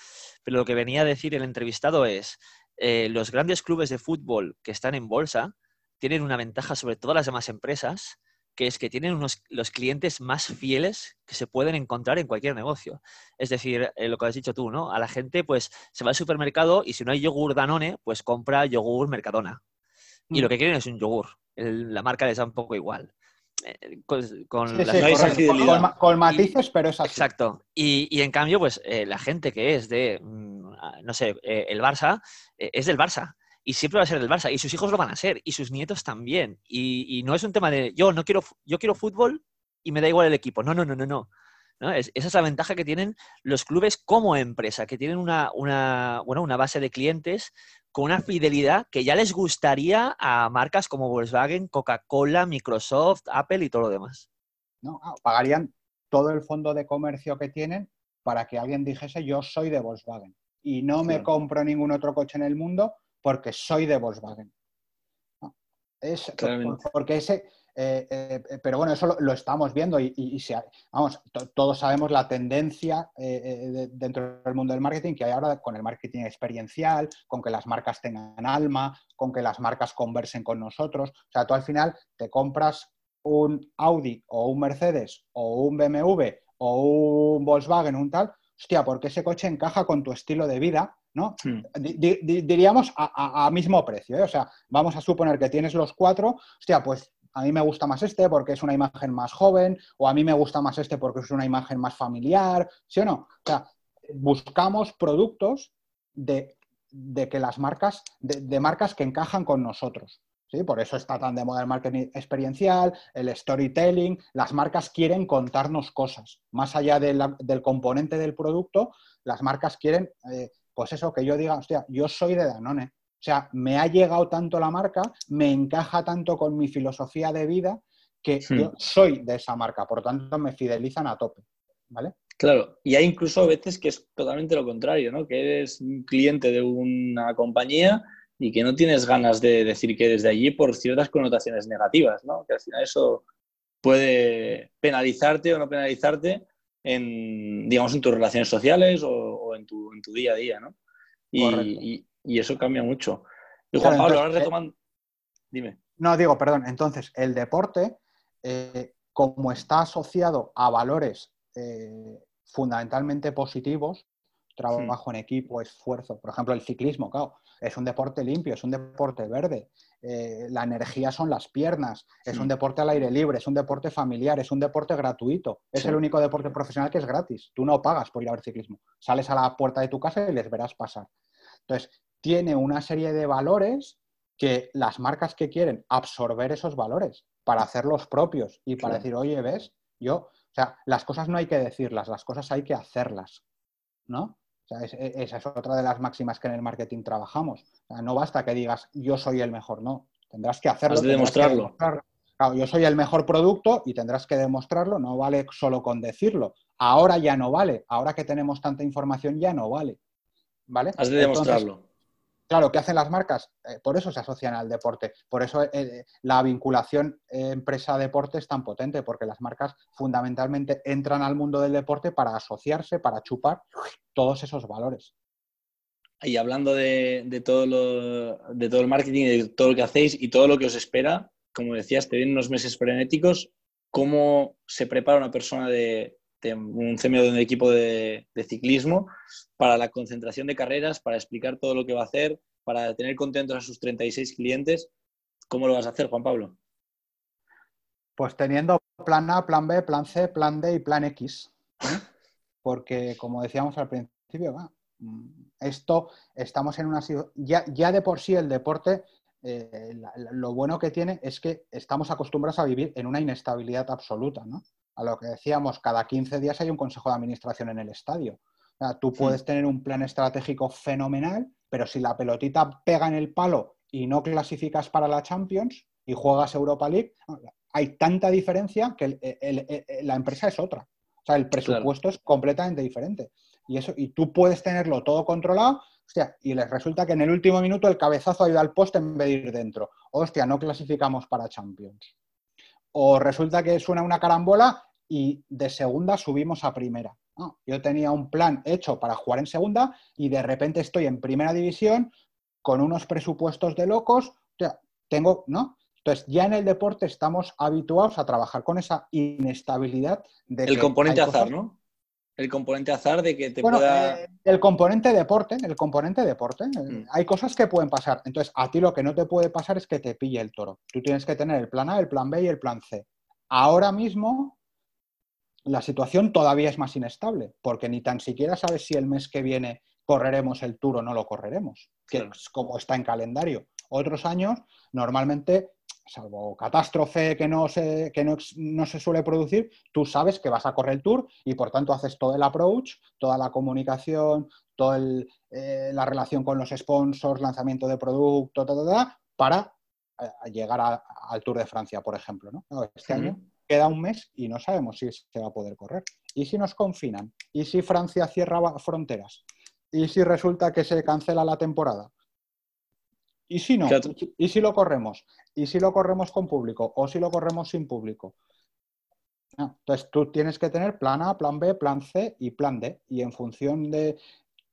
S3: pero lo que venía a decir el entrevistado es, eh, los grandes clubes de fútbol que están en bolsa tienen una ventaja sobre todas las demás empresas, que es que tienen unos, los clientes más fieles que se pueden encontrar en cualquier negocio. Es decir, eh, lo que has dicho tú, ¿no? A la gente, pues, se va al supermercado y si no hay yogur Danone, pues compra yogur Mercadona. Y lo mm. que quieren es un yogur. La marca les da un poco igual.
S2: Eh, con, matices, pero es así.
S3: Exacto. Y, en cambio, pues eh, la gente que es de, mm, no sé, el Barça, es del Barça y siempre va a ser del Barça y sus hijos lo van a ser y sus nietos también. Y, no es un tema de yo no quiero, yo quiero fútbol y me da igual el equipo. No, no, no, no, no. Esa es la ventaja que tienen los clubes como empresa, que tienen una, una, bueno, una base de clientes con una fidelidad que ya les gustaría a marcas como Volkswagen, Coca-Cola, Microsoft, Apple y todo lo demás.
S2: No, ah, pagarían todo el fondo de comercio que tienen para que alguien dijese yo soy de Volkswagen y no me compro ningún otro coche en el mundo porque soy de Volkswagen. Es porque ese, eh, eh, pero bueno, eso lo, estamos viendo y, vamos, todos sabemos la tendencia eh, dentro del mundo del marketing que hay ahora con el marketing experiencial, con que las marcas tengan alma, con que las marcas conversen con nosotros. O sea, tú al final te compras un Audi o un Mercedes o un BMW o un Volkswagen, un tal, hostia, porque ese coche encaja con tu estilo de vida ¿no? Hmm. diríamos a, mismo precio, ¿eh? O sea, vamos a suponer que tienes los cuatro, hostia, pues a mí me gusta más este porque es una imagen más joven, o a mí me gusta más este porque es una imagen más familiar, ¿sí o no? O sea, buscamos productos de, que las marcas, de, marcas que encajan con nosotros. ¿Sí? Por eso está tan de moda el marketing experiencial, el storytelling. Las marcas quieren contarnos cosas. Más allá del componente del producto, las marcas quieren eh, pues eso, que yo diga, hostia, yo soy de Danone. O sea, me ha llegado tanto la marca, me encaja tanto con mi filosofía de vida que hmm. yo soy de esa marca, por tanto me fidelizan a tope, ¿vale?
S1: Claro, y hay incluso veces que es totalmente lo contrario, ¿no? Que eres un cliente de una compañía y que no tienes ganas de decir que eres de allí por ciertas connotaciones negativas, ¿no? Que al final eso puede penalizarte o no penalizarte en, digamos, en tus relaciones sociales o, en, tu, día a día, ¿no? Y, eso cambia mucho. Y Juan Pablo, ahora retomando. Dime.
S2: No, digo, perdón. Entonces, el deporte, eh, como está asociado a valores eh, fundamentalmente positivos, trabajo en equipo, esfuerzo. Por ejemplo, el ciclismo, claro, es un deporte limpio, es un deporte verde. Eh, la energía son las piernas, es un deporte al aire libre, es un deporte familiar, es un deporte gratuito. Es el único deporte profesional que es gratis. Tú no pagas por ir a ver ciclismo. Sales a la puerta de tu casa y les verás pasar. Entonces, tiene una serie de valores que las marcas que quieren absorber esos valores para hacerlos propios y para decir, oye, ves, yo, o sea, las cosas no hay que decirlas, las cosas hay que hacerlas, ¿no? esa es otra de las máximas que en el marketing trabajamos. no basta que digas yo soy el mejor, no. Tendrás que hacerlo.
S1: Has de demostrarlo.
S2: yo soy el mejor producto y tendrás que demostrarlo, no vale solo con decirlo. Ahora ya no vale, ahora que tenemos tanta información ya no vale. ¿Vale?
S1: Has de demostrarlo.
S2: Claro, ¿qué hacen las marcas? Eh, por eso se asocian al deporte. Por eso eh, la vinculación empresa-deporte es tan potente, porque las marcas fundamentalmente entran al mundo del deporte para asociarse, para chupar todos esos valores.
S1: Y hablando de, todo de todo el marketing, de todo lo que hacéis y todo lo que os espera, como decías, te vienen unos meses frenéticos. ¿Cómo se prepara una persona de, un CMO de un equipo de, ciclismo para la concentración de carreras, para explicar todo lo que va a hacer, para tener contentos a sus 36 clientes. ¿Cómo lo vas a hacer, Juan Pablo?
S2: Pues teniendo plan A, plan B, plan C, plan D y plan X. ¿eh? Porque, como decíamos al principio, esto estamos en una ya, ya de por sí el deporte eh, lo bueno que tiene es que estamos acostumbrados a vivir en una inestabilidad absoluta, ¿no? A lo que decíamos, cada 15 días hay un consejo de administración en el estadio. tú puedes tener un plan estratégico fenomenal, pero si la pelotita pega en el palo y no clasificas para la Champions y juegas Europa League, hay tanta diferencia que la empresa es otra. O sea, el presupuesto es completamente diferente. Y, eso, y tú puedes tenerlo todo controlado, hostia, y les resulta que en el último minuto el cabezazo ha ido al poste en vez de ir dentro. Hostia, no clasificamos para Champions. O resulta que suena una carambola y de segunda subimos a primera. yo tenía un plan hecho para jugar en segunda y de repente estoy en primera división con unos presupuestos de locos. tengo, ¿no? Entonces, ya en el deporte estamos habituados a trabajar con esa inestabilidad de...
S1: El componente azar, ¿no? El componente azar de que te pueda...
S2: Eh, el componente deporte, el componente deporte. Eh, mm. Hay cosas que pueden pasar. Entonces, a ti lo que no te puede pasar es que te pille el toro. Tú tienes que tener el plan A, el plan B y el plan C. Ahora mismo la situación todavía es más inestable, porque ni tan siquiera sabes si el mes que viene correremos el tour o no lo correremos, que es como está en calendario. Otros años, normalmente, salvo catástrofe que, no se, que no, se suele producir, tú sabes que vas a correr el tour y por tanto haces todo el approach, toda la comunicación, toda eh, la relación con los sponsors, lanzamiento de producto, para eh, llegar al Tour de Francia, por ejemplo. ¿no? Este año queda un mes y no sabemos si se va a poder correr. ¿Y si nos confinan? ¿Y si Francia cierra fronteras? ¿Y si resulta que se cancela la temporada? ¿Y si no? ¿Y si lo corremos? ¿Y si lo corremos con público? ¿O si lo corremos sin público? entonces tú tienes que tener plan A, plan B, plan C y plan D. Y en función de,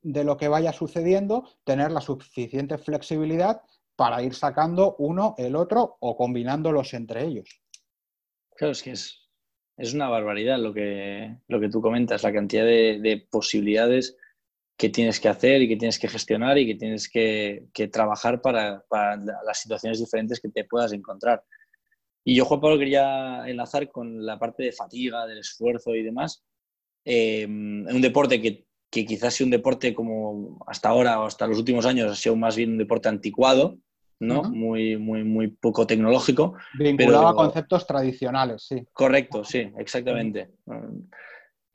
S2: de lo que vaya sucediendo, tener la suficiente flexibilidad para ir sacando uno, el otro o combinándolos entre ellos.
S1: Claro, es que es, una barbaridad lo que, lo que tú comentas, la cantidad de, posibilidades que tienes que hacer y que tienes que gestionar y que tienes que, trabajar para, las situaciones diferentes que te puedas encontrar. Y yo, Juan Pablo, quería enlazar con la parte de fatiga, del esfuerzo y demás. Eh, un deporte que, que, quizás sea un deporte como hasta ahora o hasta los últimos años ha sido más bien un deporte anticuado, ¿no? muy, muy, muy poco tecnológico.
S2: Vinculado a conceptos tradicionales, sí.
S1: Correcto, sí, exactamente.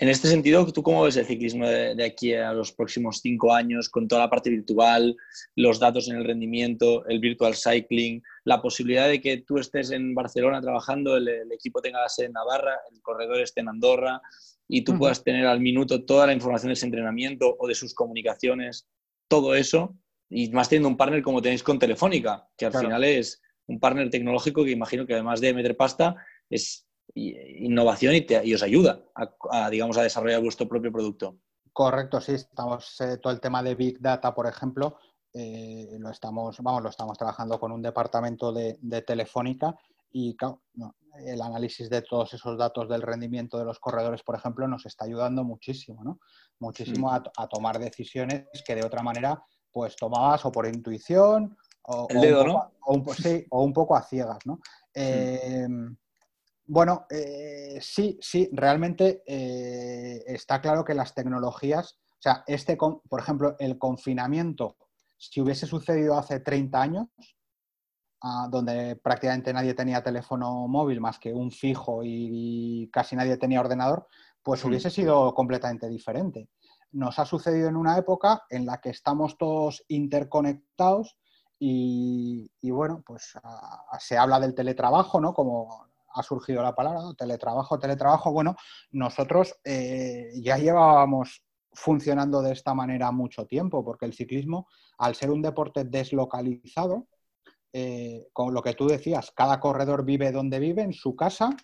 S1: En este sentido, ¿tú cómo ves el ciclismo de, aquí a los próximos cinco años con toda la parte virtual, los datos en el rendimiento, el virtual cycling, la posibilidad de que tú estés en Barcelona trabajando, el, equipo tenga la sede en Navarra, el corredor esté en Andorra y tú puedas tener al minuto toda la información de ese entrenamiento o de sus comunicaciones, todo eso y más teniendo un partner como tenéis con Telefónica, que al final es un partner tecnológico que imagino que además de meter pasta es innovación y, os ayuda a, digamos, a desarrollar vuestro propio producto.
S2: Correcto, sí, estamos eh, todo el tema de Big Data, por ejemplo, eh, lo estamos, vamos, lo estamos trabajando con un departamento de, Telefónica y el análisis de todos esos datos del rendimiento de los corredores, por ejemplo, nos está ayudando muchísimo, ¿no? Muchísimo a, tomar decisiones que de otra manera, pues tomabas o por intuición o, un, poco, a ciegas, ¿no? Em, bueno, eh, sí, sí, realmente eh, está claro que las tecnologías, o sea, este, por ejemplo, el confinamiento si hubiese sucedido hace 30 años, ah, donde prácticamente nadie tenía teléfono móvil más que un fijo y, casi nadie tenía ordenador, pues hubiese sido completamente diferente. Nos ha sucedido en una época en la que estamos todos interconectados y, bueno, pues ah, se habla del teletrabajo, ¿no? Como ha surgido la palabra, teletrabajo, teletrabajo. Bueno, nosotros eh, ya llevábamos funcionando de esta manera mucho tiempo, porque el ciclismo, al ser un deporte deslocalizado, eh, con lo que tú decías, cada corredor vive donde vive, en su casa,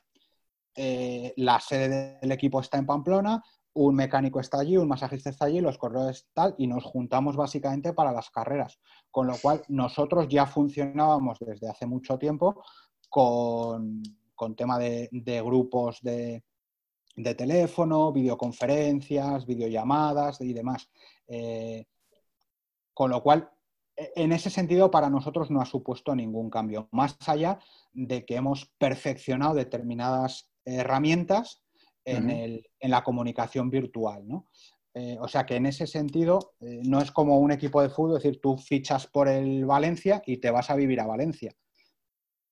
S2: eh, la sede del equipo está en Pamplona, un mecánico está allí, un masajista está allí, los corredores tal, y nos juntamos básicamente para las carreras. Con lo cual, nosotros ya funcionábamos desde hace mucho tiempo con, con tema de grupos de, de teléfono, videoconferencias, videollamadas y demás. Eh, con lo cual, e, en ese sentido, para nosotros no ha supuesto ningún cambio, más allá de que hemos perfeccionado determinadas herramientas en, la comunicación virtual. Eh, o sea que en ese sentido eh, no es como un equipo de fútbol, es decir, tú fichas por el Valencia y te vas a vivir a Valencia.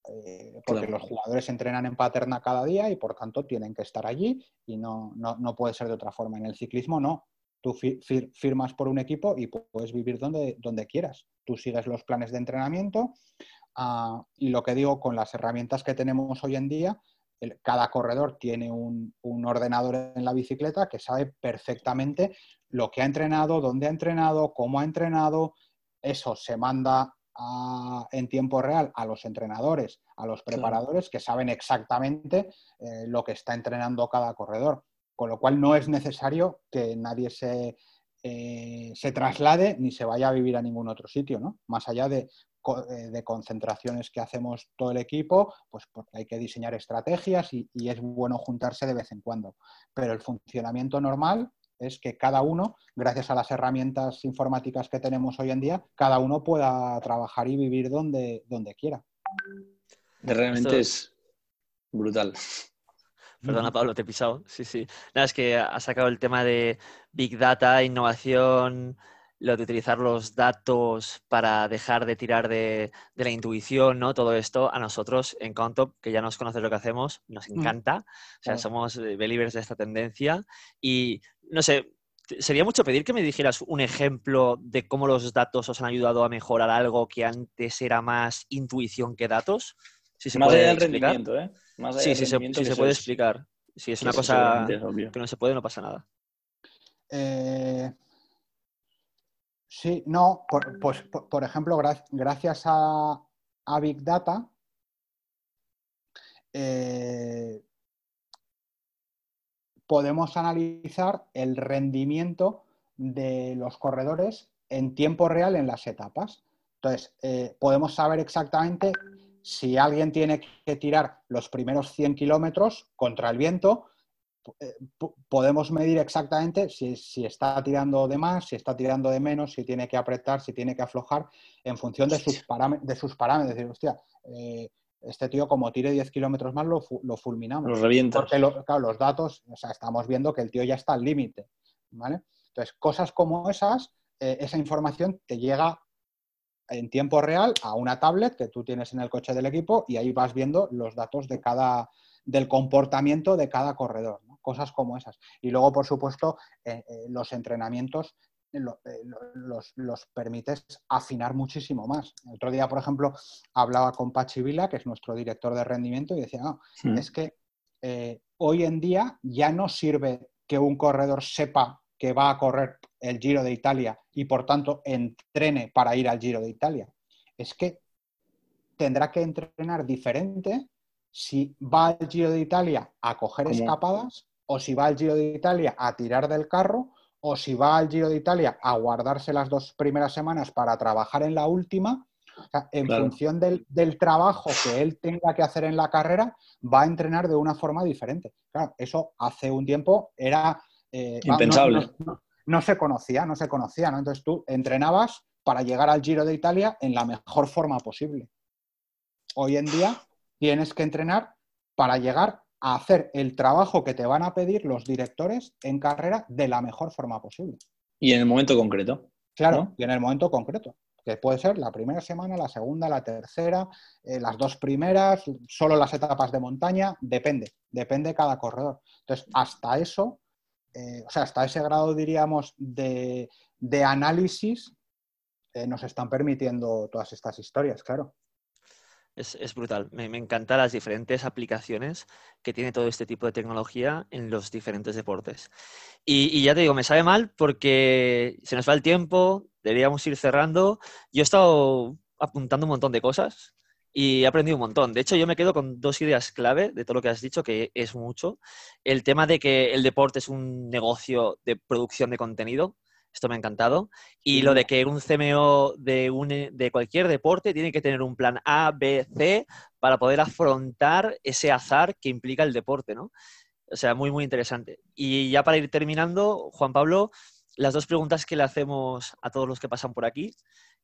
S2: Eh, porque los jugadores entrenan en paterna cada día y por tanto tienen que estar allí y no, puede ser de otra forma. En el ciclismo no. Tú firmas por un equipo y puedes vivir donde, donde quieras. Tú sigues los planes de entrenamiento ah, y lo que digo con las herramientas que tenemos hoy en día, cada corredor tiene un, un, ordenador en la bicicleta que sabe perfectamente lo que ha entrenado, dónde ha entrenado, cómo ha entrenado. Eso se manda en tiempo real a los entrenadores, a los preparadores que saben exactamente eh, lo que está entrenando cada corredor. Con lo cual no es necesario que nadie se, eh, se traslade ni se vaya a vivir a ningún otro sitio, ¿no? Más allá de, eh, de concentraciones que hacemos todo el equipo, pues porque hay que diseñar estrategias y, y, es bueno juntarse de vez en cuando. Pero el funcionamiento normal es que cada uno, gracias a las herramientas informáticas que tenemos hoy en día, cada uno pueda trabajar y vivir donde, donde quiera.
S1: Realmente es brutal.
S3: Perdona, Pablo, te he pisado. Sí, sí. Nada, es que ha sacado el tema de Big Data, innovación, lo de utilizar los datos para dejar de tirar de, la intuición, ¿no? Todo esto a nosotros en Countop, que ya nos conoces lo que hacemos, nos mm. encanta. O sea, somos eh, believers de esta tendencia. Y, no sé, sería mucho pedir que me dijeras un ejemplo de cómo los datos os han ayudado a mejorar algo que antes era más intuición que datos.
S1: Si se más allá del rendimiento, ¿eh?
S3: sí, sí, se, si se puede explicar. Si es una cosa que no se puede, no pasa nada.
S2: Eh, Sí, no, por, pues, por, ejemplo, gracias a, Big Data, eh, podemos analizar el rendimiento de los corredores en tiempo real en las etapas. Entonces, eh, podemos saber exactamente si alguien tiene que tirar los primeros 100 kilómetros contra el viento, podemos medir exactamente si, está tirando de más, si está tirando de menos, si tiene que apretar, si tiene que aflojar, en función de sus, de sus parámetros. Decir, hostia, eh, este tío como tire 10 kilómetros más lo, fulminamos.
S1: Los revienta.
S2: Porque los datos, o sea, estamos viendo que el tío ya está al límite. ¿vale? Entonces, cosas como esas, eh, esa información te llega en tiempo real a una tablet que tú tienes en el coche del equipo y ahí vas viendo los datos de cada, del comportamiento de cada corredor cosas como esas. Y luego, por supuesto, eh, eh, los entrenamientos eh, los, los, permites afinar muchísimo más. El otro día, por ejemplo, hablaba con Pachi Vila, que es nuestro director de rendimiento, y decía, no, es que hoy en día ya no sirve que un corredor sepa que va a correr el Giro de Italia y por tanto entrene para ir al Giro de Italia. Es que tendrá que entrenar diferente si va al Giro de Italia a coger escapadas o si va al Giro de Italia a tirar del carro o si va al Giro de Italia a guardarse las dos primeras semanas para trabajar en la última, en función del, trabajo que él tenga que hacer en la carrera, va a entrenar de una forma diferente. Claro, eso hace un tiempo era...
S1: Eh, Impensable.
S2: No, se conocía, no se conocía, ¿no? Entonces tú entrenabas para llegar al Giro de Italia en la mejor forma posible. Hoy en día tienes que entrenar para llegar a hacer el trabajo que te van a pedir los directores en carrera de la mejor forma posible.
S1: Y en el momento concreto.
S2: Claro, y en el momento concreto que puede ser la primera semana, la segunda, la tercera, eh, las dos primeras, solo las etapas de montaña, depende, depende cada corredor. Entonces, hasta eso, eh, o sea, hasta ese grado, diríamos, de, análisis, eh, nos están permitiendo todas estas historias, claro.
S3: Es, brutal. Me, encantan las diferentes aplicaciones que tiene todo este tipo de tecnología en los diferentes deportes. Y, ya te digo, me sabe mal porque se nos va el tiempo, deberíamos ir cerrando. Yo he estado apuntando un montón de cosas y he aprendido un montón. De hecho, yo me quedo con dos ideas clave de todo lo que has dicho, que es mucho. El tema de que el deporte es un negocio de producción de contenido. Esto me ha encantado. Y lo de que un CMO de, un, de cualquier deporte tiene que tener un plan A, B, C para poder afrontar ese azar que implica el deporte, ¿no? O sea, muy, muy interesante. Y ya para ir terminando, Juan Pablo, las dos preguntas que le hacemos a todos los que pasan por aquí,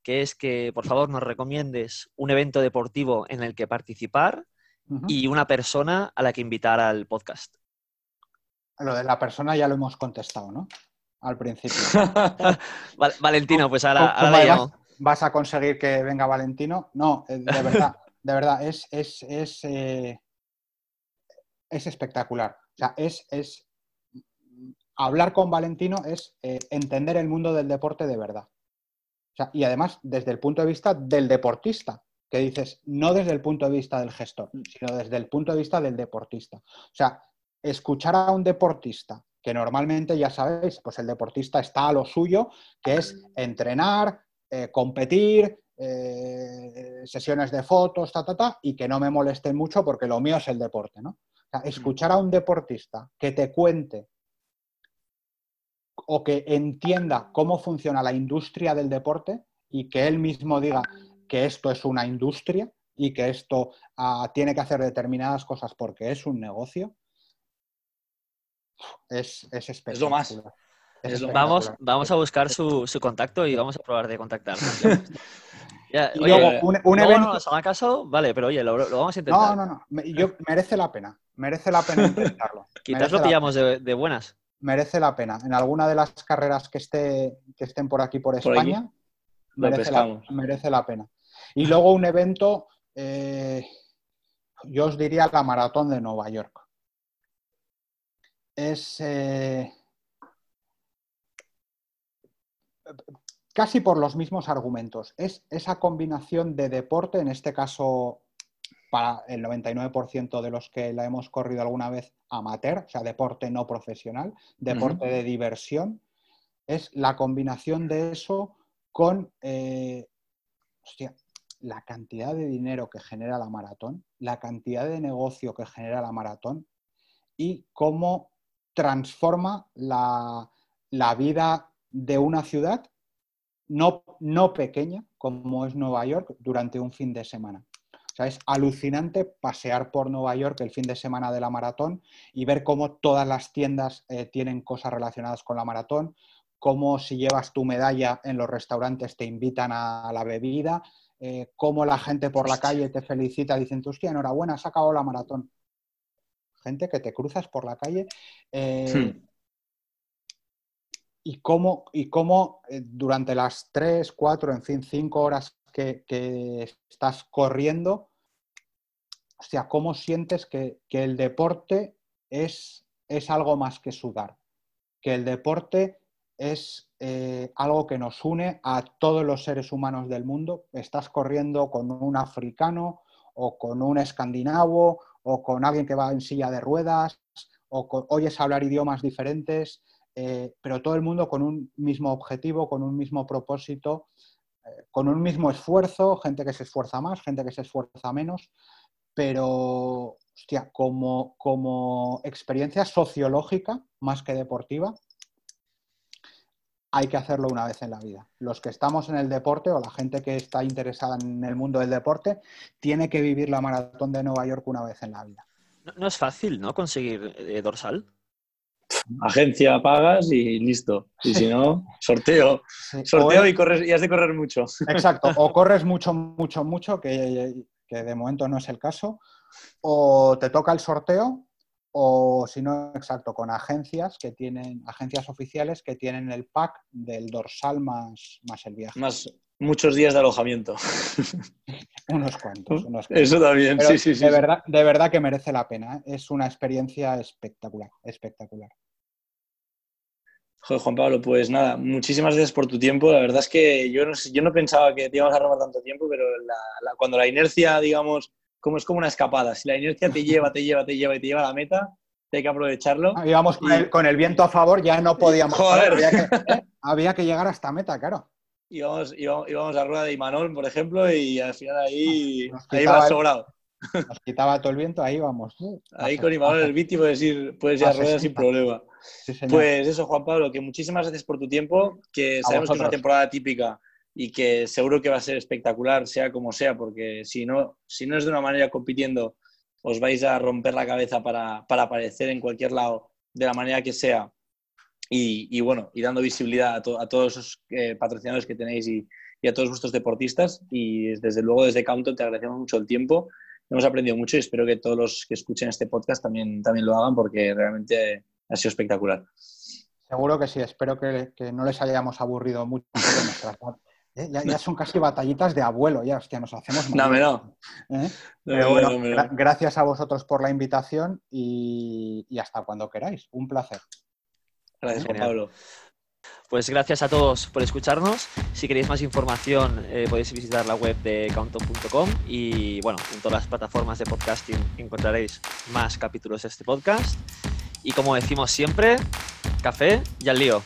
S3: que es que por favor nos recomiendes un evento deportivo en el que participar y una persona a la que invitar al podcast.
S2: Lo de la persona ya lo hemos contestado, ¿no? Al principio.
S3: Valentino, pues ahora, le llamo.
S2: Vas, a conseguir que venga Valentino? No, eh, de verdad, de verdad, es, es, es, eh, es espectacular. O sea, es, es hablar con Valentino es eh, entender el mundo del deporte de verdad. y además, desde el punto de vista del deportista, que dices, no desde el punto de vista del gestor, sino desde el punto de vista del deportista. O sea, escuchar a un deportista, que normalmente ya sabéis, pues el deportista está a lo suyo, que es entrenar, eh, competir, eh, sesiones de fotos, ta, ta, ta, y que no me molesten mucho porque lo mío es el deporte, ¿no? Escuchar a un deportista que te cuente o que entienda cómo funciona la industria del deporte y que él mismo diga que esto es una industria y que esto ah, tiene que hacer determinadas cosas porque es un negocio, es, es espectacular.
S1: Es lo más.
S3: vamos, vamos a buscar su, contacto y vamos a probar de contactar.
S2: oye, un, evento...
S3: No caso, vale, pero oye, lo, vamos a intentar.
S2: No, no, no. Yo, merece la pena. Merece la pena intentarlo.
S3: Quizás lo pillamos de, buenas
S2: merece la pena. En alguna de las carreras que, esté, que estén por aquí, por España, merece, la, pena. Y luego un evento, eh, yo os diría la maratón de Nueva York. Es eh, casi por los mismos argumentos. Es esa combinación de deporte, en este caso para el 99% de los que la hemos corrido alguna vez amateur, o sea, deporte no profesional, deporte de diversión, es la combinación de eso con eh, la cantidad de dinero que genera la maratón, la cantidad de negocio que genera la maratón y cómo transforma la, vida de una ciudad no, no pequeña como es Nueva York durante un fin de semana. O sea, es alucinante pasear por Nueva York el fin de semana de la maratón y ver cómo todas las tiendas eh, tienen cosas relacionadas con la maratón, cómo si llevas tu medalla en los restaurantes te invitan a la bebida, eh, cómo la gente por la calle te felicita diciendo, hostia, enhorabuena, has acabado la maratón. Gente que te cruzas por la calle. Eh, y cómo, y cómo durante las tres, cuatro, en fin, cinco horas que, estás corriendo, o sea, ¿cómo sientes que, el deporte es, es, algo más que sudar? Que el deporte es eh, algo que nos une a todos los seres humanos del mundo. Estás corriendo con un africano o con un escandinavo o con alguien que va en silla de ruedas o oyes hablar idiomas diferentes, eh, pero todo el mundo con un mismo objetivo, con un mismo propósito con un mismo esfuerzo, gente que se esfuerza más, gente que se esfuerza menos, pero, como, como experiencia sociológica, más que deportiva, hay que hacerlo una vez en la vida. Los que estamos en el deporte o la gente que está interesada en el mundo del deporte tiene que vivir la maratón de Nueva York una vez en la vida.
S3: No, es fácil, ¿no? Conseguir eh, dorsal.
S1: Agencia pagas y listo. Y si no, sorteo. Sorteo y, corres, y has de correr mucho.
S2: Exacto. O corres mucho, mucho, mucho, que, que de momento no es el caso. O te toca el sorteo o si no, exacto, con agencias que tienen, agencias oficiales que tienen el pack del dorsal más, más el viaje.
S1: Más muchos días de alojamiento.
S2: unos, cuantos,
S1: Eso también, sí, sí, sí.
S2: De verdad, de verdad que merece la pena. ¿eh? Es una experiencia espectacular, espectacular.
S1: Joder, Juan Pablo, pues nada, muchísimas gracias por tu tiempo. La verdad es que yo no, yo no pensaba que te íbamos a robar tanto tiempo, pero cuando la inercia, digamos, como es como una escapada. Si la inercia te lleva, te lleva, te lleva y te lleva a la meta, hay que aprovecharlo.
S2: Ah, íbamos con, el, viento a favor, ya no podíamos. Joder. ¿eh? Había, que, llegar hasta meta, claro.
S1: Íbamos, íbamos, a rueda de Imanol, por ejemplo, y al final ahí, ahí va sobrado.
S2: Nos quitaba todo el viento, ahí vamos.
S1: Ahí con Imanol el Viti puedes ir, puedes ir a rueda sin problema. pues eso, Juan Pablo, que muchísimas gracias por tu tiempo, que sabemos que es una temporada típica y que seguro que va a ser espectacular, sea como sea, porque si no, si no es de una manera compitiendo, os vais a romper la cabeza para, para aparecer en cualquier lado de la manera que sea. Y, bueno, y dando visibilidad a, todos esos eh, patrocinadores que tenéis y, a todos vuestros deportistas. Y desde luego, desde Counter te agradecemos mucho el tiempo. Hemos aprendido mucho y espero que todos los que escuchen este podcast también, también lo hagan porque realmente ha sido espectacular.
S2: Seguro que sí, espero que, que no les hayamos aburrido mucho ¿eh? Ya, son casi batallitas de abuelo, ya, hostia, nos hacemos
S1: No, no.
S2: ¿Eh? Pero bueno, gracias a vosotros por la invitación y, hasta cuando queráis. Un placer.
S1: Gracias, Juan Pablo.
S3: Pues gracias a todos por escucharnos. Si queréis más información eh, podéis visitar la web de countdown.com y bueno, en todas las plataformas de podcasting encontraréis más capítulos de este podcast. Y como decimos siempre, café y al lío.